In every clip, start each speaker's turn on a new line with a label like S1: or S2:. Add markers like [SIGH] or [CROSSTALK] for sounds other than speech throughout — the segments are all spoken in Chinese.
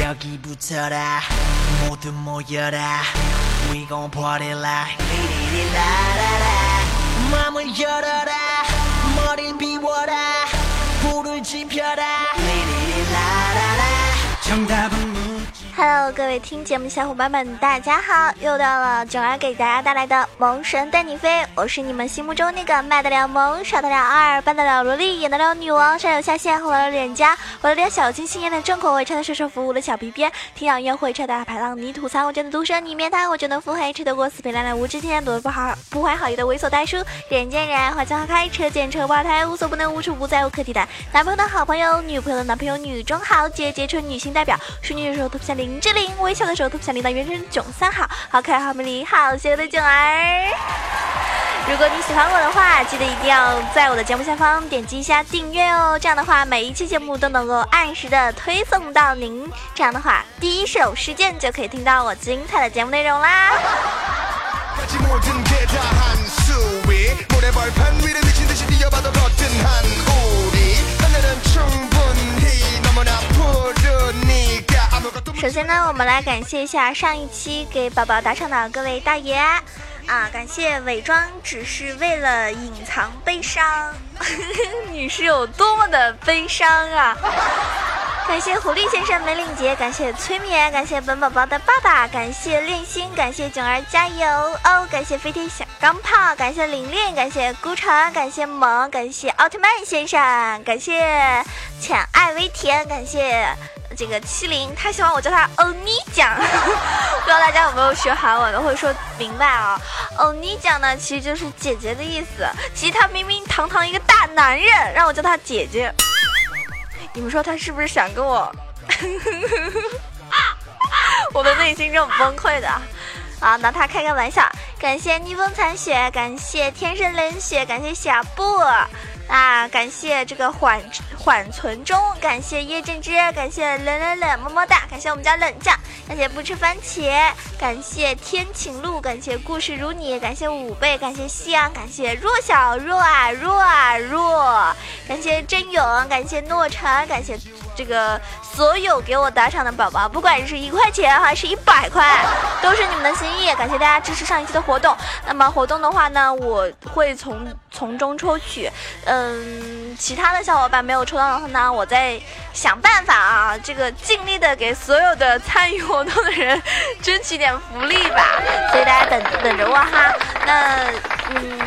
S1: 여기부터라. 모두 모여라. We gon' party like 리리리라라라. 마음을 열어라. 머리를 비워라. 불을 지펴라. 리리리라라라. 정답은
S2: Hello，各位听节目的小伙伴们，大家好！又到了囧儿给大家带来的《萌神带你飞》，我是你们心目中那个卖得了萌、耍得了二、扮得了萝莉、演得了女王、上有下线、红了脸颊、玩了点小清新、演的重口味、穿的舒舒服服的小皮鞭、听养约会、车大排浪、泥土槽、我真的毒舌、你面瘫、我真的腹黑、吃得过死皮赖脸、无知天、躲不好不怀好意的猥琐大叔、人见人爱、花见花开、车见车爆胎、无所不能、无处不在、无可替代、男朋友的好朋友、女朋友的男朋友、女中豪杰、杰出女性代表、淑女的时候特别像林志玲，微笑的时候特别像领导原声囧三好，好可爱、好美丽、好邪恶的囧儿。如果你喜欢我的话，记得一定要在我的节目下方点击一下订阅哦。这样的话，每一期节目都能够按时的推送到您。这样的话，第一手时间就可以听到我精彩的节目内容啦。首先呢，我们来感谢一下上一期给宝宝打赏的各位大爷啊，感谢伪装只是为了隐藏悲伤，[LAUGHS] 你是有多么的悲伤啊！感谢狐狸先生梅岭杰，感谢催眠，感谢本宝宝的爸爸，感谢恋心，感谢囧儿加油哦，感谢飞天小钢炮，感谢玲玲，感谢孤城，感谢萌，感谢奥特曼先生，感谢浅爱微甜，感谢。这个七零，他喜欢我叫他欧尼酱，[LAUGHS] 不知道大家有没有学韩文的，会说明白啊？欧尼酱呢，其实就是姐姐的意思。其实他明明堂堂一个大男人，让我叫他姐姐，你们说他是不是想跟我？[LAUGHS] 我的内心是很崩溃的。啊，拿他开个玩笑。感谢逆风残雪，感谢天生冷血，感谢小布，啊，感谢这个缓缓存中，感谢叶正之，感谢冷冷冷么么哒，感谢我们家冷酱，感谢不吃番茄，感谢天晴路，感谢故事如你，感谢五倍，感谢夕阳，感谢弱小弱啊弱啊弱，感谢真勇，感谢诺成，感谢这个所有给我打赏的宝宝，不管是一块钱还是一百块，都是你们的心意，感谢大家支持上一期的活动。那么活动的话呢，我会从从中抽取，嗯，其他的小伙伴没有抽到的话呢，我在想办法啊，这个尽力的给所有的参与活动的人争取点福利吧。[LAUGHS] 所以大家等等着我哈。那嗯，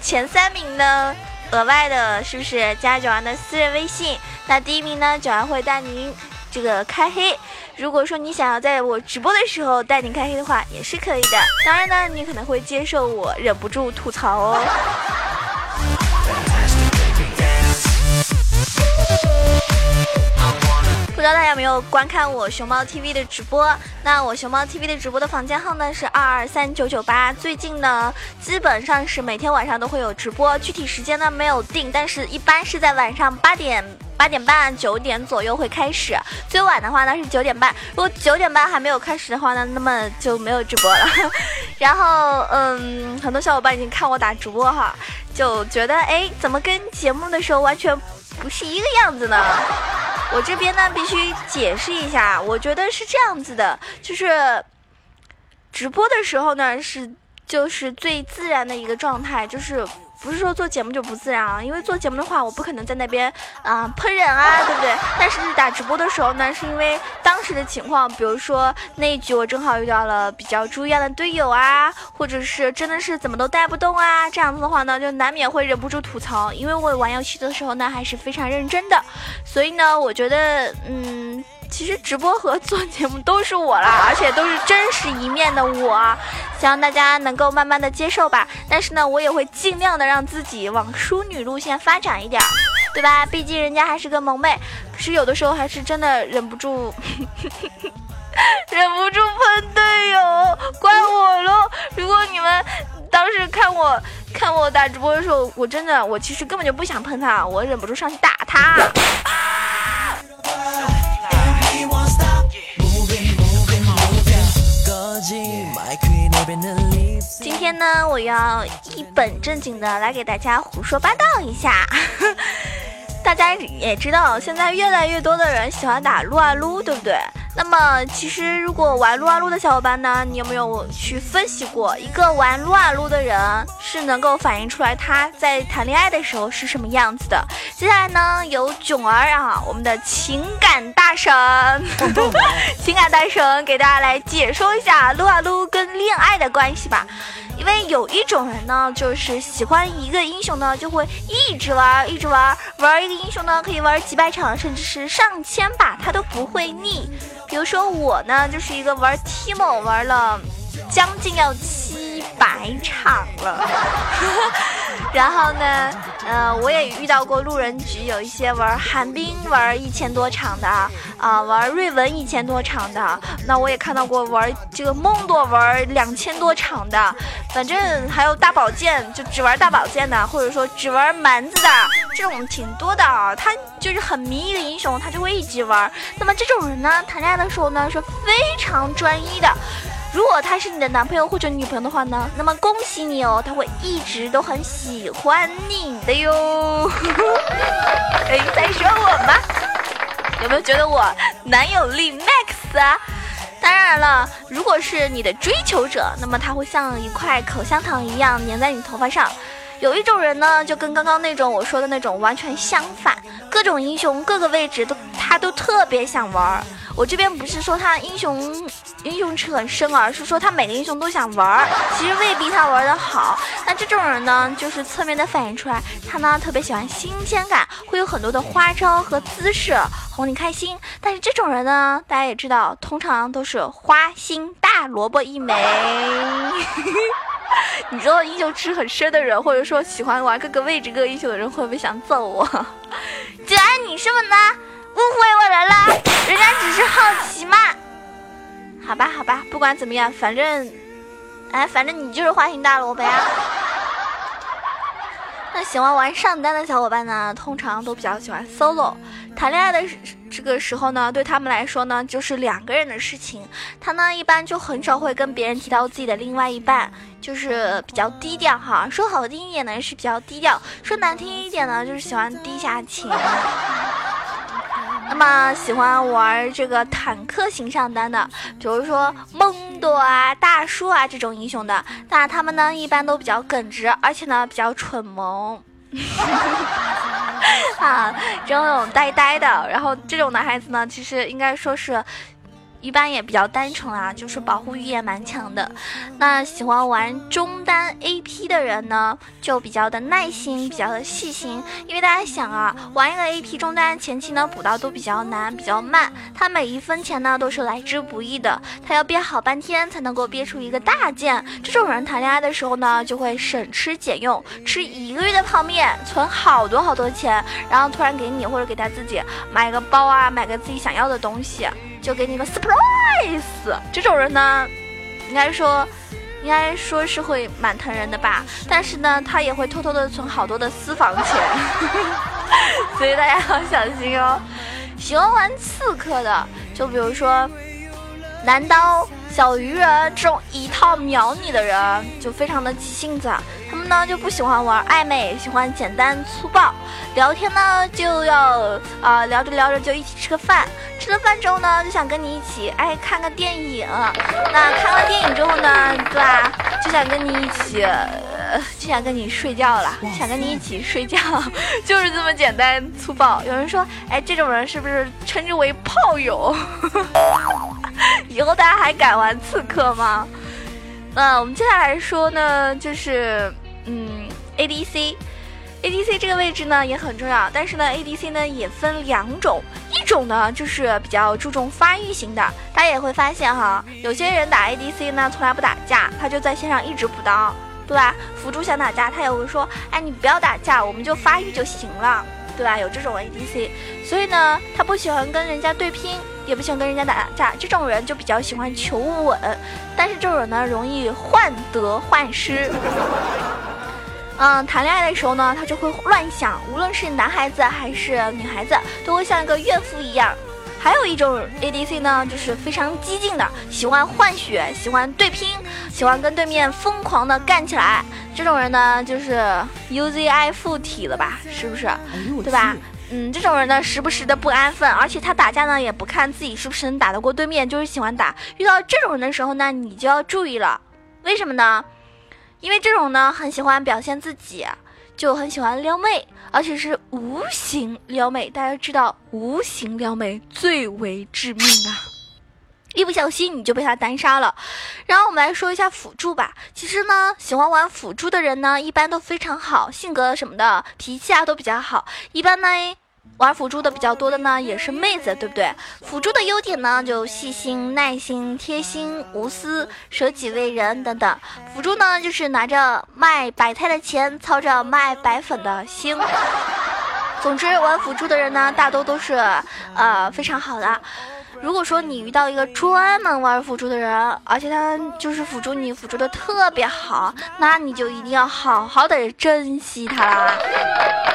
S2: 前三名呢？额外的，是不是加九安的私人微信？那第一名呢，九安会带您这个开黑。如果说你想要在我直播的时候带您开黑的话，也是可以的。当然呢，你可能会接受我忍不住吐槽哦。不知道大家有没有观看我熊猫 TV 的直播？那我熊猫 TV 的直播的房间号呢是二二三九九八。最近呢，基本上是每天晚上都会有直播，具体时间呢没有定，但是一般是在晚上八点、八点半、九点左右会开始。最晚的话呢是九点半，如果九点半还没有开始的话呢，那么就没有直播了。[LAUGHS] 然后，嗯，很多小伙伴已经看我打直播哈，就觉得哎，怎么跟节目的时候完全不是一个样子呢？我这边呢必须解释一下，我觉得是这样子的，就是直播的时候呢是就是最自然的一个状态，就是不是说做节目就不自然啊，因为做节目的话，我不可能在那边啊、喷人啊，对不对？但是打直播的时候呢，是因为当时的情况，比如说那一局我正好遇到了比较猪一样的队友啊，或者是真的是怎么都带不动啊，这样子的话呢，就难免会忍不住吐槽，因为我玩游戏的时候呢还是非常认真的，所以呢，我觉得嗯。其实直播和做节目都是我啦，[LAUGHS] 而且都是真实一面的我，希望大家能够慢慢的接受吧。但是呢，我也会尽量的让自己往淑女路线发展一点儿，对吧？毕竟人家还是个萌妹，可是有的时候还是真的忍不住，[LAUGHS] 忍不住喷队友，怪我喽。如果你们当时看我看我打直播的时候，我真的我其实根本就不想喷他，我忍不住上去打他。今天呢，我要一本正经的来给大家胡说八道一下。大家也知道，现在越来越多的人喜欢打撸啊撸，对不对？那么，其实如果玩撸啊撸的小伙伴呢，你有没有去分析过，一个玩撸啊撸的人是能够反映出来他在谈恋爱的时候是什么样子的？接下来呢，由囧儿啊，我们的情感大神，[LAUGHS] 情感大神给大家来解说一下撸啊撸跟恋爱的关系吧。因为有一种人呢，就是喜欢一个英雄呢，就会一直玩，一直玩，玩一个英雄呢，可以玩几百场，甚至是上千把，他都不会腻。比如说我呢，就是一个玩 Timo 玩了将近要七百场了。[LAUGHS] 然后呢，呃，我也遇到过路人局有一些玩寒冰玩一千多场的啊，玩瑞文一千多场的。那我也看到过玩这个梦多玩两千多场的，反正还有大宝剑就只玩大宝剑的，或者说只玩蛮子的，这种挺多的啊。他就是很迷一个英雄，他就会一直玩。那么这种人呢，谈恋爱的时候呢是非常专一的。如果他是你的男朋友或者女朋友的话呢，那么恭喜你哦，他会一直都很喜欢你的哟。哎，在说我吗？有没有觉得我男友力 max 啊？当然了，如果是你的追求者，那么他会像一块口香糖一样粘在你头发上。有一种人呢，就跟刚刚那种我说的那种完全相反，各种英雄各个位置都他都特别想玩。我这边不是说他英雄英雄池很深，而是说他每个英雄都想玩儿，其实未必他玩的好。那这种人呢，就是侧面的反映出来，他呢特别喜欢新鲜感，会有很多的花招和姿势哄你开心。但是这种人呢，大家也知道，通常都是花心大萝卜一枚。你知道英雄池很深的人，或者说喜欢玩各个位置各个英雄的人，会不会想揍我？[LAUGHS] 姐，你是么呢？误会我人了，人家只是好奇嘛。好吧，好吧，不管怎么样，反正，哎，反正你就是花心大萝卜呀。[LAUGHS] 那喜欢玩上单的小伙伴呢，通常都比较喜欢 solo。谈恋爱的这个时候呢，对他们来说呢，就是两个人的事情。他呢，一般就很少会跟别人提到自己的另外一半，就是比较低调哈。说好听一点呢，是比较低调；说难听一点呢，就是喜欢低下情。那么喜欢玩这个坦克型上单的，比如说梦多啊、大树啊这种英雄的，那他们呢一般都比较耿直，而且呢比较蠢萌，[LAUGHS] 啊，这种呆呆的。然后这种男孩子呢，其实应该说是。一般也比较单纯啊，就是保护欲也蛮强的。那喜欢玩中单 AP 的人呢，就比较的耐心，比较的细心。因为大家想啊，玩一个 AP 中单前期呢补刀都比较难，比较慢，他每一分钱呢都是来之不易的，他要憋好半天才能够憋出一个大件。这种人谈恋爱的时候呢，就会省吃俭用，吃一个月的泡面，存好多好多钱，然后突然给你或者给他自己买个包啊，买个自己想要的东西。就给你个 surprise，这种人呢，应该说，应该说是会蛮疼人的吧。但是呢，他也会偷偷的存好多的私房钱，[LAUGHS] 所以大家要小心哦。喜欢玩刺客的，就比如说男刀、小鱼人这种一套秒你的人，就非常的急性子。他们呢就不喜欢玩暧昧，喜欢简单粗暴。聊天呢就要啊聊着聊着就一起吃个饭，吃了饭之后呢就想跟你一起哎看个电影。那看完电影之后呢，对吧？就想跟你一起，就想跟你睡觉了，想跟你一起睡觉，就是这么简单粗暴。有人说，哎，这种人是不是称之为炮友？[LAUGHS] [LAUGHS] 以后大家还敢玩刺客吗？那我们接下来说呢，就是。嗯，ADC，ADC 这个位置呢也很重要，但是呢，ADC 呢也分两种，一种呢就是比较注重发育型的，大家也会发现哈，有些人打 ADC 呢从来不打架，他就在线上一直补刀，对吧？辅助想打架，他也会说，哎，你不要打架，我们就发育就行了，对吧？有这种 ADC，所以呢，他不喜欢跟人家对拼，也不喜欢跟人家打架，这种人就比较喜欢求稳，但是这种人呢容易患得患失。[LAUGHS] 嗯，谈恋爱的时候呢，他就会乱想，无论是男孩子还是女孩子，都会像一个怨妇一样。还有一种 ADC 呢，就是非常激进的，喜欢换血，喜欢对拼，喜欢跟对面疯狂的干起来。这种人呢，就是 UZI 附体了吧？是不是？对吧？嗯，这种人呢，时不时的不安分，而且他打架呢，也不看自己是不是能打得过对面，就是喜欢打。遇到这种人的时候呢，你就要注意了，为什么呢？因为这种呢，很喜欢表现自己，就很喜欢撩妹，而且是无形撩妹。大家知道，无形撩妹最为致命啊！一不小心你就被他单杀了。然后我们来说一下辅助吧。其实呢，喜欢玩辅助的人呢，一般都非常好，性格什么的，脾气啊都比较好。一般呢，玩辅助的比较多的呢，也是妹子，对不对？辅助的优点呢，就细心、耐心、贴心、无私、舍己为人等等。辅助呢，就是拿着卖白菜的钱，操着卖白粉的心。[LAUGHS] 总之，玩辅助的人呢，大多都是呃非常好的。如果说你遇到一个专门玩辅助的人，而且他就是辅助你辅助的特别好，那你就一定要好好的珍惜他啦，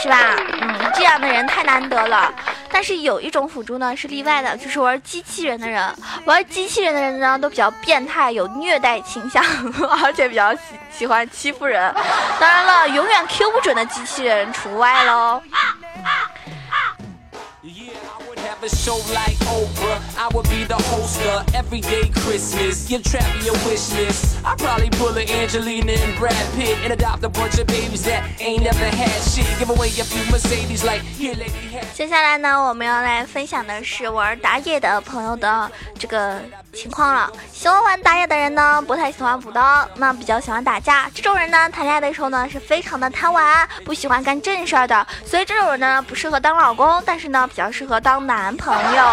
S2: 是吧？嗯，这样的人太难得了。但是有一种辅助呢是例外的，就是玩机器人的人。玩机器人的人呢都比较变态，有虐待倾向，[LAUGHS] 而且比较喜喜欢欺负人。当然了，永远 Q 不准的机器人除外喽。
S3: 啊啊 have show like Oprah. I would be the host of Everyday Christmas. Give Trappy a wish list. I'd probably pull a Angelina and Brad Pitt and adopt a bunch of babies that ain't never had shit. Give away a few Mercedes like here, lady. Have
S2: 接下来呢，我们要来分享的是玩打野的朋友的这个情况了。喜欢玩打野的人呢，不太喜欢补刀，那比较喜欢打架。这种人呢，谈恋爱的时候呢，是非常的贪玩，不喜欢干正事儿的。所以这种人呢，不适合当老公，但是呢，比较适合当男朋友。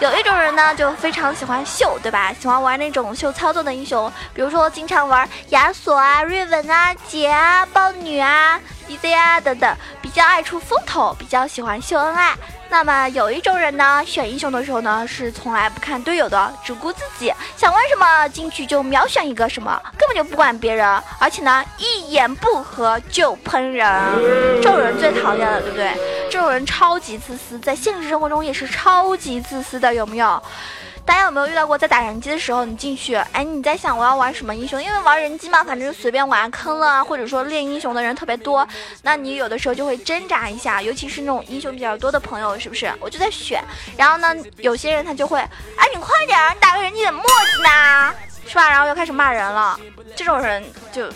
S2: 有一种人呢，就非常喜欢秀，对吧？喜欢玩那种秀操作的英雄，比如说经常玩亚索啊、瑞文啊、杰啊、豹女啊、EZ 啊等等，比较爱出风头，比较喜欢秀恩爱。那么有一种人呢，选英雄的时候呢，是从来不看队友的，只顾自己，想玩什么进去就秒选一个什么，根本就不管别人，而且呢，一言不合就喷人，这种人最讨厌了，对不对？这种人超级自私，在现实生活中也是超级自私的，有没有？大家有没有遇到过在打人机的时候，你进去，哎，你在想我要玩什么英雄？因为玩人机嘛，反正就随便玩，坑了啊，或者说练英雄的人特别多，那你有的时候就会挣扎一下，尤其是那种英雄比较多的朋友，是不是？我就在选，然后呢，有些人他就会，哎，你快点，你打个人机怎么磨叽呢？是吧？然后又开始骂人了，这种人就，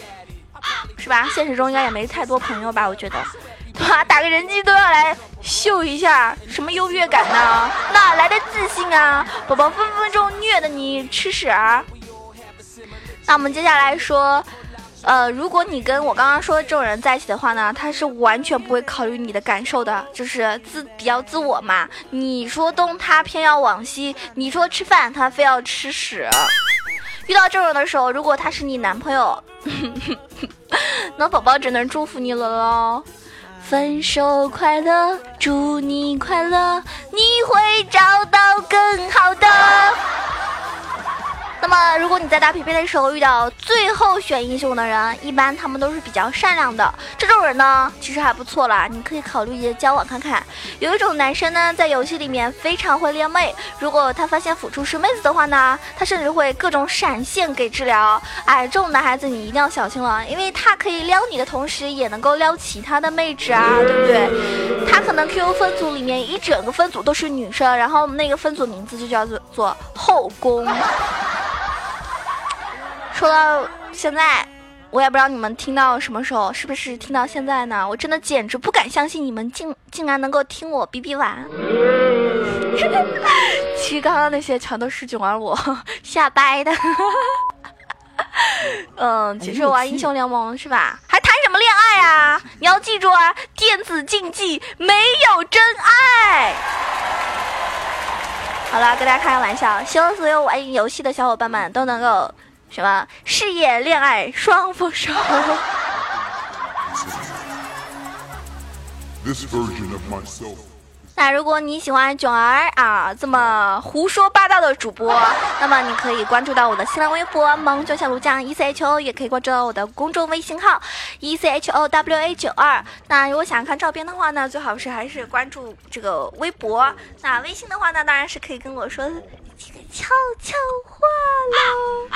S2: 是吧？现实中应该也没太多朋友吧？我觉得。[LAUGHS] 打个人机都要来秀一下，什么优越感呢？哪来的自信啊？宝宝分分钟虐的你吃屎啊！那我们接下来说，呃，如果你跟我刚刚说的这种人在一起的话呢，他是完全不会考虑你的感受的，就是自比较自我嘛。你说东，他偏要往西；你说吃饭，他非要吃屎。遇到这种的时候，如果他是你男朋友，[LAUGHS] 那宝宝只能祝福你了喽。分手快乐，祝你快乐，你会找到更好的。那么，如果你在打匹配的时候遇到最后选英雄的人，一般他们都是比较善良的。这种人呢，其实还不错啦，你可以考虑交往看看。有一种男生呢，在游戏里面非常会撩妹，如果他发现辅助是妹子的话呢，他甚至会各种闪现给治疗。哎，这种男孩子你一定要小心了，因为他可以撩你的同时，也能够撩其他的妹纸啊，对不对？他可能 QQ 分组里面一整个分组都是女生，然后那个分组名字就叫做做后宫。说到现在，我也不知道你们听到什么时候，是不是听到现在呢？我真的简直不敢相信你们竟竟然能够听我哔哔完。其实刚刚那些全都是囧儿我瞎掰的。[LAUGHS] 嗯，其实玩英雄联盟是吧？还谈什么恋爱啊？你要记住啊，电子竞技没有真爱。好了，跟大家开个玩笑，希望所有玩游戏的小伙伴们都能够。什么事业恋爱双丰收？那如果你喜欢囧儿啊这么胡说八道的主播，那么你可以关注到我的新浪微博“萌囧小卢酱 E C H O”，也可以关注到我的公众微信号 “E C H O W A 九二”。那如果想看照片的话呢，最好是还是关注这个微博。那微信的话呢，当然是可以跟我说这个悄悄话喽。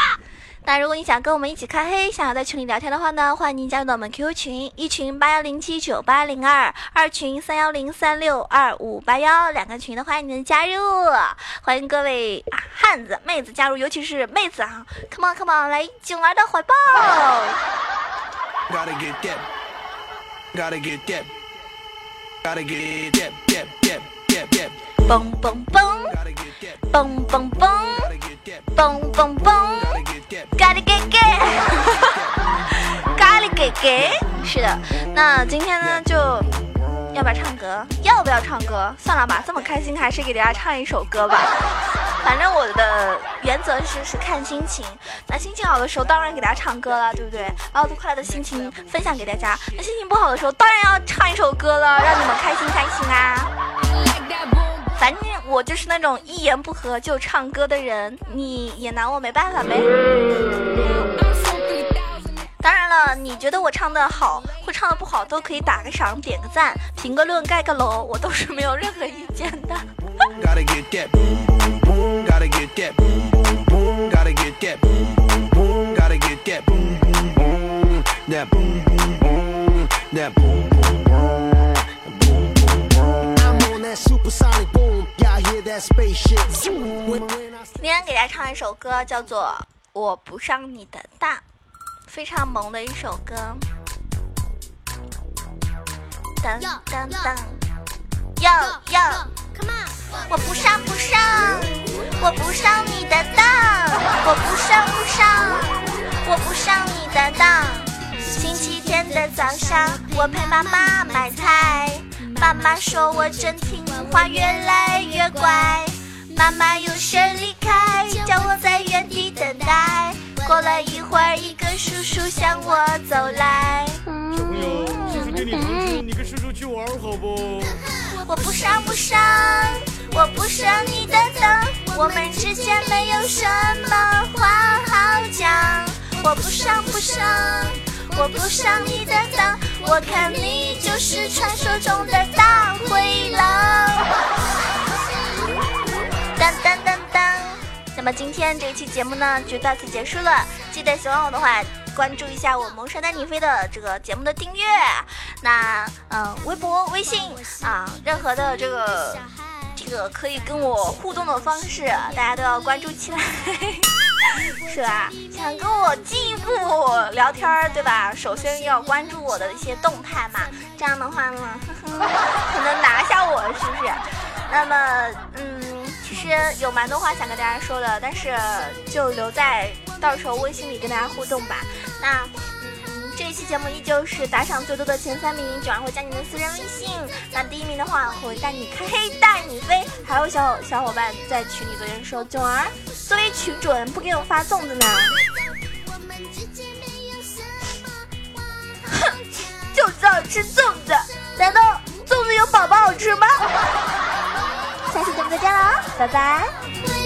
S2: 那如果你想跟我们一起开黑，想要在群里聊天的话呢，欢迎您加入到我们 QQ 群，一群八幺零七九八零二，二群三幺零三六二五八幺，两个群的欢迎您的加入，欢迎各位啊汉子妹子加入，尤其是妹子啊，come on come on，来囧儿的怀抱。
S4: Gotta get that. Gotta get that. Gotta get that. That. That. That. That.
S2: 蹦蹦蹦
S4: ，Gotta get that.
S2: 蹦蹦蹦
S4: ，Gotta get that.
S2: 蹦蹦蹦。
S4: Gotta get that.
S2: 咖喱给给，[LAUGHS] 咖喱给给，是的。那今天呢，就要不要唱歌？要不要唱歌？算了吧，这么开心，还是给大家唱一首歌吧。[LAUGHS] 反正我的原则是是看心情，那心情好的时候当然给大家唱歌了，对不对？把我的快乐的心情分享给大家。那心情不好的时候，当然要唱一首歌了，让你们开心开心啊。反正我就是那种一言不合就唱歌的人，你也拿我没办法呗。当然了，你觉得我唱的好或唱的不好，都可以打个赏、点个赞、评个论、盖个楼，我都是没有任何意见的。今天给大家唱一首歌，叫做《我不上你的当》，非常萌的一首歌。当当当，要要，我不上不上，我不上你的当，我不上不上，我不上你的当。星期天的早上，我陪妈妈买菜，妈妈说我真听话，越来越乖。妈妈有事离开，叫我在原地等待。过了一会儿，一个叔叔向我走来。
S5: 小朋友，叔叔给你糖吃，你跟叔叔去玩好不？
S2: 我不上不上，我不上你的当，我们之间没有什么话好讲。我不上不上，我不上你的当，我看你就是传说中的大灰狼。当当当当。那么今天这一期节目呢，就到此结束了。记得喜欢我的话，关注一下我萌神带你飞的这个节目的订阅。那嗯、微博、微信啊，任何的这个这个可以跟我互动的方式，大家都要关注起来。[LAUGHS] 是吧？想跟我进一步聊天儿，对吧？首先要关注我的一些动态嘛，这样的话呢，呵呵，可能拿下我，是不是？那么，嗯，其实有蛮多话想跟大家说的，但是就留在到时候微信里跟大家互动吧。那。嗯，这一期节目依旧是打赏最多的前三名，九儿会加你的私人微信。那第一名的话，会带你开黑带你飞。还有小小伙伴在群里昨天说，九儿作为群主人不给我发粽子呢。哼，就知道吃粽子，难道粽子有宝宝好吃吗？[LAUGHS] 下期节目再见了，拜拜。